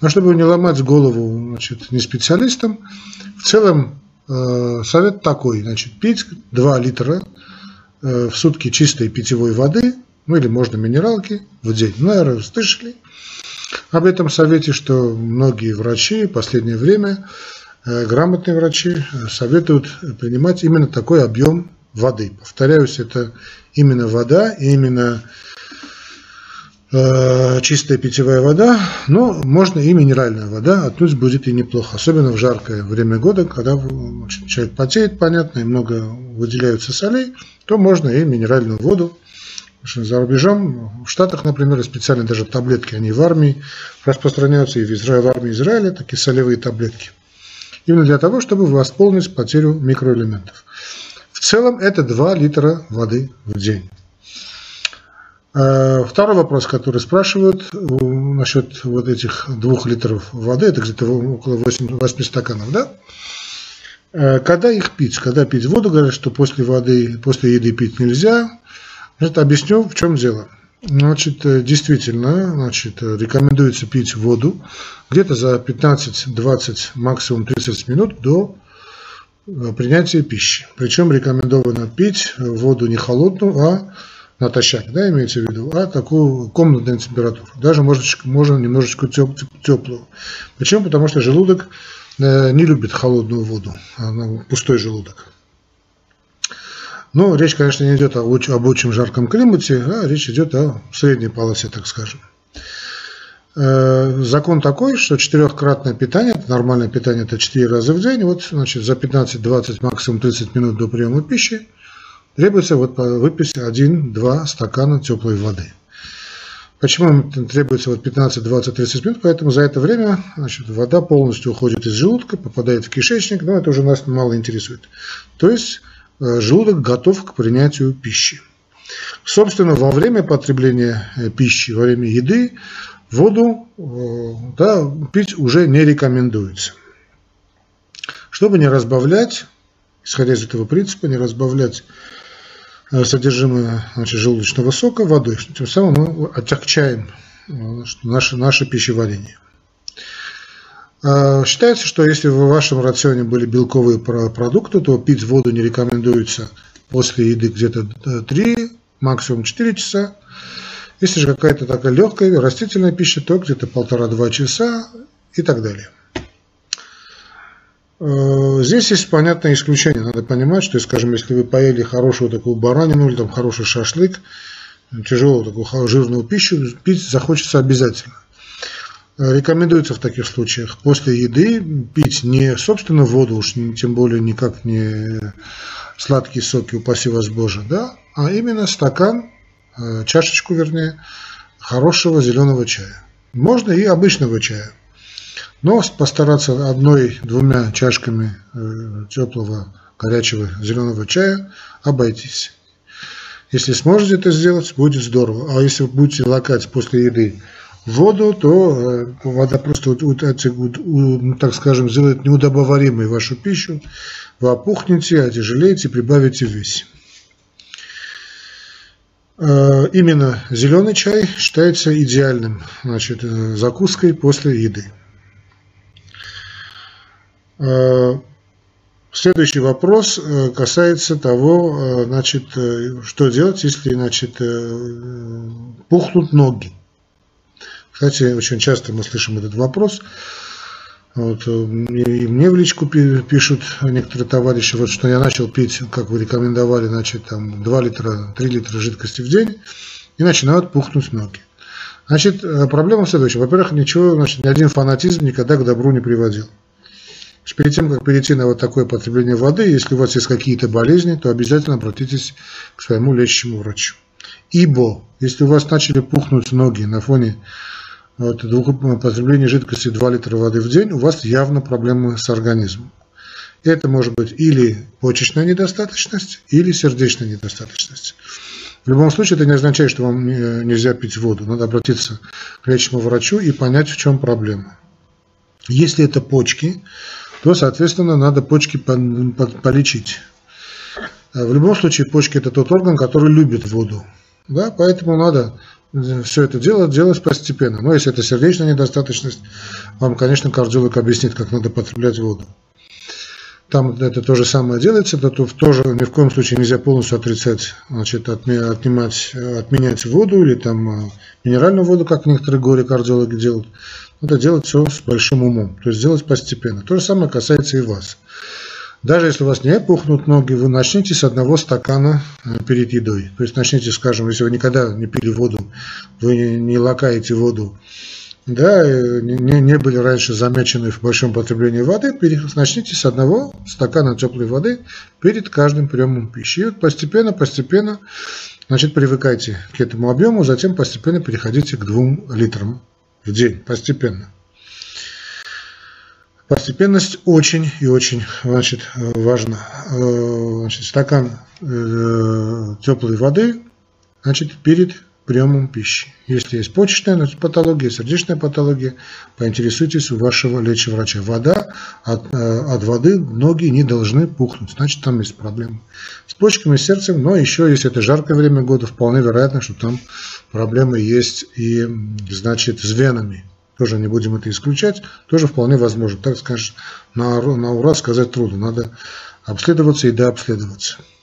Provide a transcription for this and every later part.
Но чтобы не ломать голову значит, не специалистам, в целом э, совет такой, значит, пить 2 литра э, в сутки чистой питьевой воды, ну или можно минералки в день. Ну, наверное, слышали об этом совете, что многие врачи в последнее время, э, грамотные врачи, э, советуют принимать именно такой объем воды. Повторяюсь, это именно вода, именно э, чистая питьевая вода, но можно и минеральная вода, отнюдь будет и неплохо, особенно в жаркое время года, когда человек потеет, понятно, и много выделяются солей, то можно и минеральную воду. За рубежом, в Штатах, например, специально даже таблетки, они в армии распространяются, и в, Израиле, в армии Израиля такие солевые таблетки. Именно для того, чтобы восполнить потерю микроэлементов. В целом это 2 литра воды в день. Э, второй вопрос, который спрашивают э, насчет вот этих двух литров воды, это где-то около 8, 8 стаканов, да? Э, когда их пить? Когда пить воду, говорят, что после воды, после еды пить нельзя. Значит, объясню, в чем дело. Значит, действительно, значит, рекомендуется пить воду где-то за 15-20, максимум 30 минут до принятия пищи. Причем рекомендовано пить воду не холодную, а натощак, да, имеется в виду, а такую комнатную температуру. Даже можно, можно немножечко теплую. Почему? Потому что желудок э, не любит холодную воду, пустой желудок. Но речь, конечно, не идет об очень жарком климате, а речь идет о средней полосе, так скажем. Э, закон такой, что четырехкратное питание, нормальное питание это 4 раза в день, вот значит, за 15-20, максимум 30 минут до приема пищи требуется вот выпить 1-2 стакана теплой воды. Почему требуется вот 15, 20, 30 минут? Поэтому за это время значит, вода полностью уходит из желудка, попадает в кишечник, но это уже нас мало интересует. То есть э, желудок готов к принятию пищи. Собственно, во время потребления э, пищи, во время еды воду э, да, пить уже не рекомендуется. Чтобы не разбавлять, исходя из этого принципа, не разбавлять содержимое значит, желудочного сока водой, тем самым мы отягчаем э, наше, наше пищеварение. Считается, что если в вашем рационе были белковые продукты, то пить воду не рекомендуется после еды где-то 3, максимум 4 часа. Если же какая-то такая легкая растительная пища, то где-то полтора-два часа и так далее. Э, здесь есть понятное исключение. Надо понимать, что, скажем, если вы поели хорошую такую баранину или там хороший шашлык, тяжелую такую жирную пищу, пить захочется обязательно. Рекомендуется в таких случаях после еды пить не собственно воду, уж тем более никак не сладкие соки, упаси вас Боже, да, а именно стакан Э, чашечку, вернее, хорошего зеленого чая. Можно и обычного чая. Но постараться одной-двумя чашками э, теплого горячего зеленого чая обойтись. Если сможете это сделать, будет здорово. А если будете лакать после еды воду, то э, вода просто, ну, так скажем, сделает неудобоваримой вашу пищу. Вы опухнете, отяжелеете, прибавите в. Э, именно зеленый чай считается идеальным значит, закуской после еды. Э, следующий вопрос касается того, значит, что делать, если значит, пухнут ноги. Кстати, очень часто мы слышим этот вопрос. Вот, э, и мне в личку пишут некоторые товарищи, вот, что я начал пить, как вы рекомендовали, значит, там 2 литра, 3 литра жидкости в день, и начинают пухнуть ноги. Значит, э, проблема в следующем. Во-первых, ничего, значит, ни один фанатизм никогда к добру не приводил. Перед тем, как перейти на вот такое потребление воды, если у вас есть какие-то болезни, то обязательно обратитесь к своему лечащему врачу. Ибо, если у вас начали пухнуть ноги на фоне вот, потребление жидкости 2 литра воды в день, у вас явно проблемы с организмом. Это может быть или почечная недостаточность, или сердечная недостаточность. В любом случае, это не означает, что вам нельзя пить воду. Надо обратиться к лечащему врачу и понять, в чем проблема. Если это почки, то, соответственно, надо почки полечить. В любом случае, почки – это тот орган, который любит воду. Да, поэтому надо все это дело делать постепенно. Но если это сердечная недостаточность, вам, конечно, кардиолог объяснит, как надо потреблять воду. Там это то же самое делается, это тоже ни в коем случае нельзя полностью отрицать, значит, отнимать, отменять воду или там э, минеральную воду, как некоторые горе-кардиологи делают. Надо делать все с большим умом, то есть делать постепенно. То же самое касается и вас. Даже если у вас не пухнут ноги, вы начните с одного стакана э, перед едой. То есть начните, скажем, если вы никогда не пили воду, вы не лакаете воду, да, э, не, не были раньше замечены в большом потреблении воды, начните с одного стакана теплой воды перед каждым приемом пищи. И вот постепенно, постепенно, значит, привыкайте к этому объему, затем постепенно переходите к двум литрам в день, постепенно. Постепенность очень и очень значит, важна. Э, значит, стакан э, теплой воды значит, перед приемом пищи. Если есть почечная патология, сердечная патология, поинтересуйтесь у вашего лечащего Вода, от, э, от воды ноги не должны пухнуть, значит там есть проблемы с почками, с сердцем, но еще, если это жаркое время года, вполне вероятно, что там проблемы есть и, значит, с венами тоже не будем это исключать, тоже вполне возможно. Так скажешь, на, на ура сказать трудно, надо обследоваться и дообследоваться. А,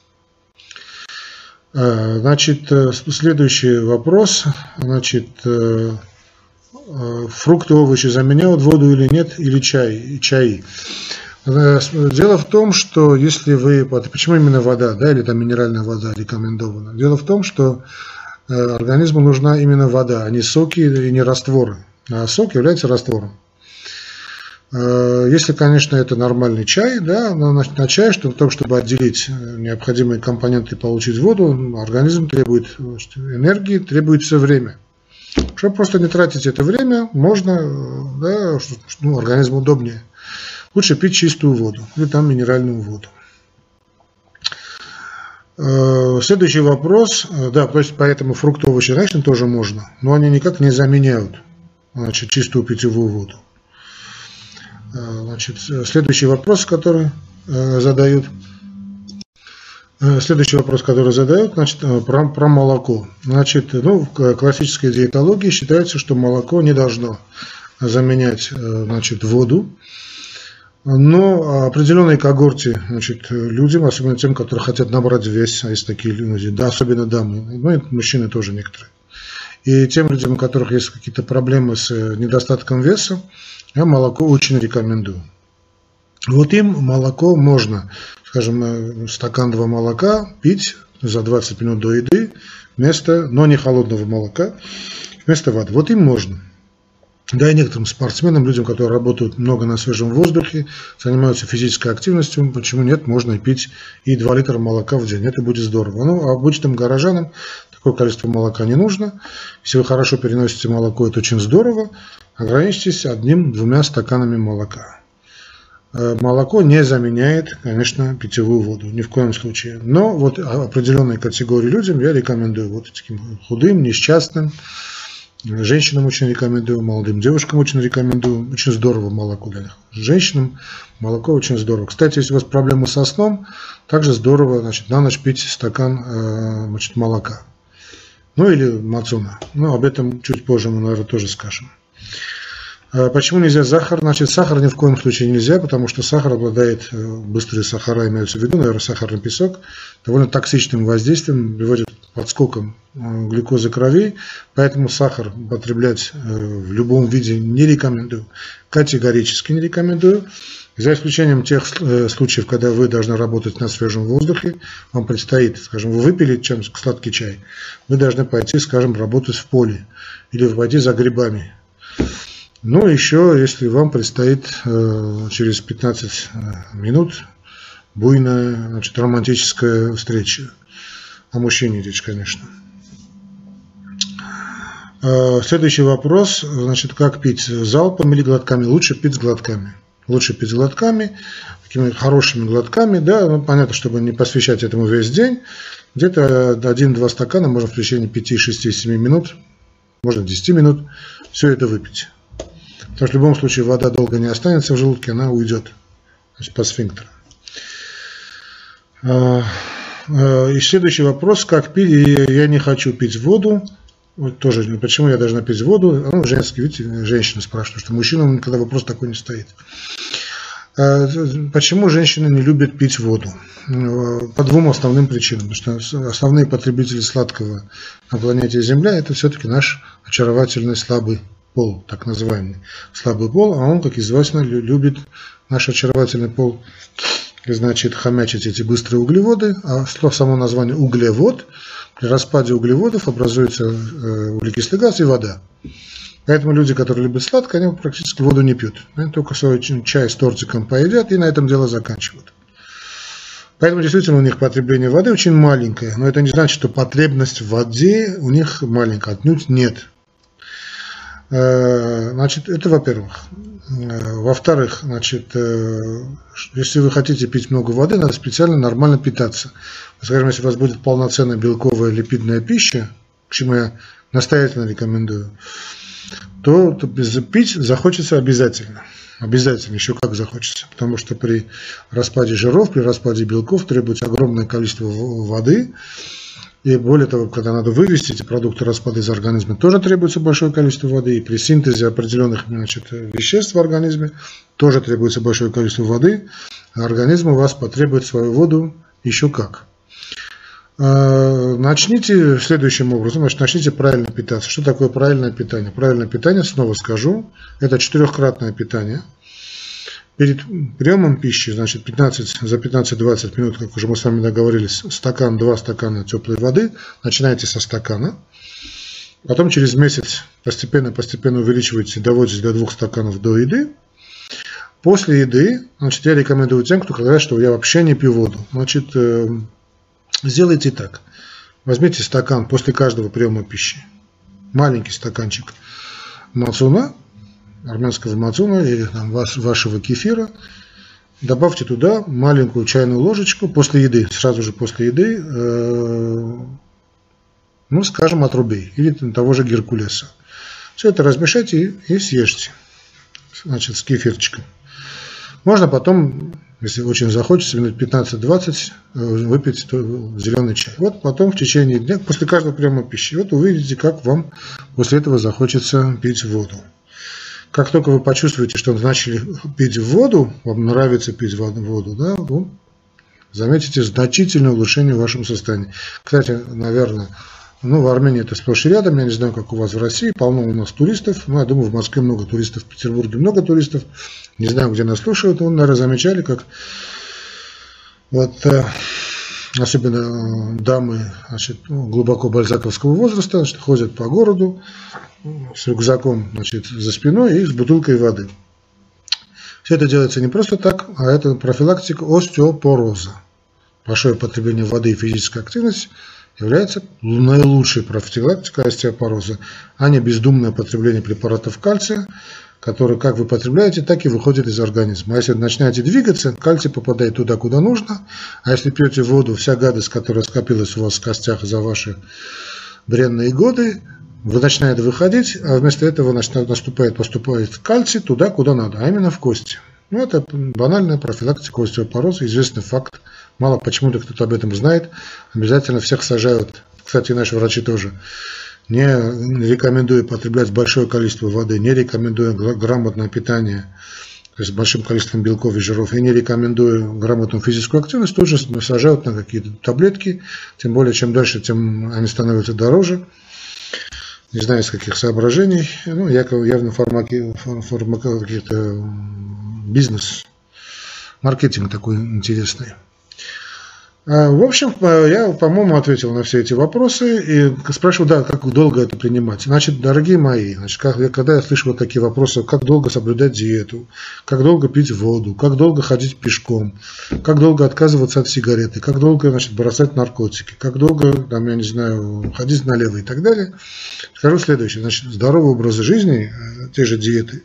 значит, э, следующий вопрос. Значит, э, э, фрукты, овощи заменяют воду или нет, или чай, чай. Дело в том, что если вы... Почему именно вода, да, или там минеральная вода рекомендована? Дело в том, что организму нужна именно вода, а не соки и не растворы а сок является раствором. Э, если, конечно, это нормальный чай, да, на чай, чтобы, том, чтобы отделить э, необходимые компоненты и получить воду, организм требует энергии, требуется время. Чтобы просто не тратить это время, можно, э, да, ну, организму удобнее. Лучше пить чистую воду или там минеральную воду. Следующий вопрос, да, то есть поэтому фрукты, овощи, конечно, тоже можно, но они никак не заменяют значит, чистую питьевую воду. Э, значит, следующий вопрос, который э, задают, э, следующий вопрос, который задают, значит, про, про молоко. Значит, ну, в классической диетологии считается, что молоко не должно заменять, значит, воду. Но определенной когорте значит, людям, особенно тем, которые хотят набрать вес, а есть такие люди, да, особенно дамы, ну и мужчины тоже некоторые, и тем людям, у которых есть какие-то проблемы с э, недостатком веса, я молоко очень рекомендую. Вот им молоко можно, скажем, э, стакан два молока пить за 20 минут до еды, вместо, но не холодного молока, вместо воды. Вот им можно. Да и некоторым спортсменам, людям, которые работают много на свежем воздухе, занимаются физической активностью, почему нет, можно пить и 2 литра молока в день. Это будет здорово. Ну, а обычным горожанам такое количество молока не нужно. Если вы хорошо переносите молоко, это очень здорово. Ограничьтесь одним-двумя стаканами молока. Э, молоко не заменяет, конечно, питьевую воду, ни в коем случае. Но вот определенной категории людям я рекомендую, вот таким худым, несчастным, Женщинам очень рекомендую, молодым девушкам очень рекомендую. Очень здорово молоко для них. Женщинам молоко очень здорово. Кстати, если у вас проблемы со сном, также здорово значит, на ночь пить стакан э, значит, молока. Ну или мацуна. Но об этом чуть позже мы, наверное, тоже скажем. А почему нельзя сахар? Значит, сахар ни в коем случае нельзя, потому что сахар обладает, э, быстрые сахара имеются в виду, наверное, сахарный песок, довольно токсичным воздействием, приводит к подскокам э, глюкозы крови, поэтому сахар употреблять э, в любом виде не рекомендую, категорически не рекомендую. За исключением тех случаев, когда вы должны работать на свежем воздухе, вам предстоит, скажем, вы выпили чем сладкий чай, вы должны пойти, скажем, работать в поле или пойти за грибами ну, еще, если вам предстоит э, через 15 э, минут буйная значит, романтическая встреча. О мужчине речь, конечно. Э, следующий вопрос. Значит, как пить? Залпом или глотками? Лучше пить с глотками. Лучше пить с глотками, такими хорошими глотками, да, ну, понятно, чтобы не посвящать этому весь день. Где-то 1-2 стакана можно в течение 5, 6, 7 минут, можно 10 минут, все это выпить. Потому что в любом случае вода долго не останется в желудке, она уйдет по сфинктеру. А, а, и следующий вопрос, как пить, я не хочу пить воду, вот тоже, почему я должна пить воду? Ну, женский, видите, женщина спрашивает, что мужчинам никогда вопрос такой не стоит. А, почему женщины не любят пить воду? По двум основным причинам. Потому что основные потребители сладкого на планете Земля – это все-таки наш очаровательный слабый пол, так называемый слабый пол, а он, как известно, любит наш очаровательный пол, значит, хомячить эти быстрые углеводы, а само название углевод, при распаде углеводов образуется э, углекислый газ и вода. Поэтому люди, которые любят сладкое, они практически воду не пьют. Они только свой чай с тортиком поедят и на этом дело заканчивают. Поэтому действительно у них потребление воды очень маленькое, но это не значит, что потребность в воде у них маленькая, отнюдь нет. Э, значит, это во-первых. Э, во-вторых, значит, э, если вы хотите пить много воды, надо специально нормально питаться. Скажем, если у вас будет полноценная белковая липидная пища, к чему я настоятельно рекомендую, то, то пить захочется обязательно. Обязательно, еще как захочется. Потому что при распаде жиров, при распаде белков требуется огромное количество воды, и более того, когда надо вывести эти продукты распада из организма, тоже требуется большое количество воды. И при синтезе определенных значит, веществ в организме тоже требуется большое количество воды. А организм у вас потребует свою воду еще как. А, начните следующим образом, значит, начните правильно питаться. Что такое правильное питание? Правильное питание, снова скажу, это четырехкратное питание – Перед приемом пищи, значит, 15, за 15-20 минут, как уже мы с вами договорились, стакан, два стакана теплой воды. Начинайте со стакана. Потом через месяц постепенно-постепенно увеличивайте, доводите до двух стаканов до еды. После еды, значит, я рекомендую тем, кто говорят, что я вообще не пью воду. Значит, э, сделайте так. Возьмите стакан после каждого приема пищи. Маленький стаканчик мацуна армянского мацуна или там, вашего кефира. Добавьте туда маленькую чайную ложечку после еды, сразу же после еды, э, ну, скажем, отрубей или того же геркулеса. Все это размешайте и, и съешьте, значит, с кефирчиком. Можно потом, если очень захочется, минут 15-20 э, выпить зеленый чай. Вот потом в течение дня, после каждого приема пищи, вот увидите, как вам после этого захочется пить воду. Как только вы почувствуете, что начали пить воду, вам нравится пить воду, да, ну, заметите значительное улучшение в вашем состоянии. Кстати, наверное, ну, в Армении это сплошь и рядом, я не знаю, как у вас в России, полно у нас туристов, ну, я думаю, в Москве много туристов, в Петербурге много туристов, не знаю, где нас слушают, но, наверное, замечали, как вот э, особенно э, дамы значит, ну, глубоко бальзаковского возраста значит, ходят по городу с рюкзаком значит, за спиной и с бутылкой воды. Все это делается не просто так, а это профилактика остеопороза. Большое потребление воды и физическая активность является наилучшей профилактикой остеопороза, а не бездумное потребление препаратов кальция, который как вы потребляете, так и выходит из организма. А если начинаете двигаться, кальций попадает туда, куда нужно. А если пьете воду, вся гадость, которая скопилась у вас в костях за ваши бренные годы, вы начинает выходить, а вместо этого наступает, поступает кальций туда, куда надо, а именно в кости. Ну, это банальная профилактика остеопороза, известный факт. Мало почему-то кто-то об этом знает. Обязательно всех сажают. Кстати, наши врачи тоже не рекомендую потреблять большое количество воды, не рекомендую грамотное питание, с большим количеством белков и жиров, и не рекомендую грамотную физическую активность, тут же сажают на какие-то таблетки, тем более, чем дальше, тем они становятся дороже. Не знаю, из каких соображений. Ну, явно фармаки, фармаки, бизнес, маркетинг такой интересный. А, в общем, я, по-моему, ответил на все эти вопросы и спрашиваю, да, как долго это принимать. Значит, дорогие мои, значит, как, когда я слышу вот такие вопросы, как долго соблюдать диету, как долго пить воду, как долго ходить пешком, как долго отказываться от сигареты, как долго, значит, бросать наркотики, как долго, там, я не знаю, ходить налево и так далее, скажу следующее. Значит, здоровый образ жизни, э, те же диеты,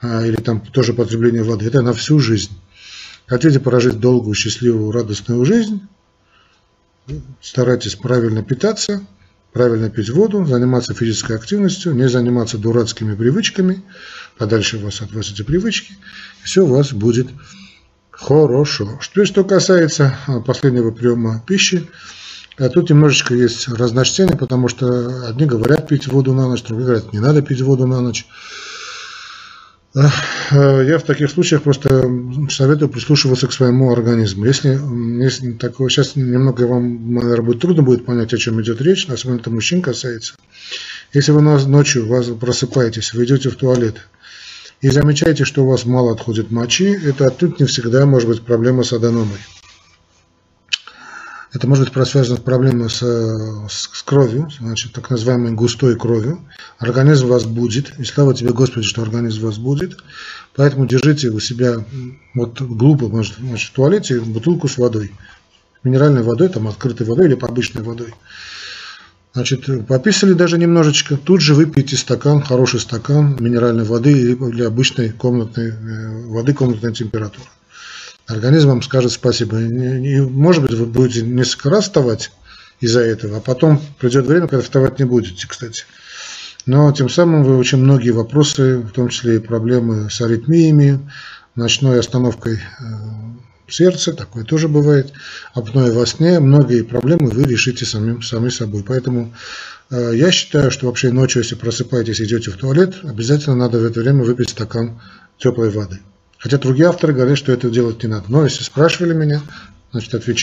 а, или там тоже потребление воды, это на всю жизнь. Хотите прожить долгую, счастливую, радостную жизнь, старайтесь правильно питаться, правильно пить воду, заниматься физической активностью, не заниматься дурацкими привычками, подальше вас от вас эти привычки, и все у вас будет хорошо. Теперь, что касается а, последнего приема пищи, А тут немножечко есть разночтение, потому что одни говорят пить воду на ночь, другие говорят, не надо пить воду на ночь. Я в таких случаях просто советую прислушиваться к своему организму. Если, если такое, сейчас немного вам, наверное, будет трудно будет понять, о чем идет речь, особенно это мужчин касается. Если вы ночью вас просыпаетесь, вы идете в туалет и замечаете, что у вас мало отходит мочи, это отнюдь не всегда может быть проблема с аденомой. Это может быть связано с проблемой с, с, кровью, значит, так называемой густой кровью. Организм вас будет, и слава тебе, Господи, что организм вас будет. Поэтому держите у себя, вот глупо, может, значит, в туалете бутылку с водой. Минеральной водой, там, открытой водой или обычной водой. Значит, пописали даже немножечко, тут же выпейте стакан, хороший стакан минеральной воды или обычной комнатной э, воды комнатной температуры организм вам скажет спасибо. И, может быть, вы будете несколько раз вставать из-за этого, а потом придет время, когда вставать не будете, кстати. Но тем самым вы очень многие вопросы, в том числе и проблемы с аритмиями, ночной остановкой э, сердца, такое тоже бывает, апноэ во сне, многие проблемы вы решите самим, сами собой. Поэтому э, я считаю, что вообще ночью, если просыпаетесь идете в туалет, обязательно надо в это время выпить стакан теплой воды. Хотя другие авторы говорят, что это делать не надо. Но если спрашивали меня, значит отвечаю.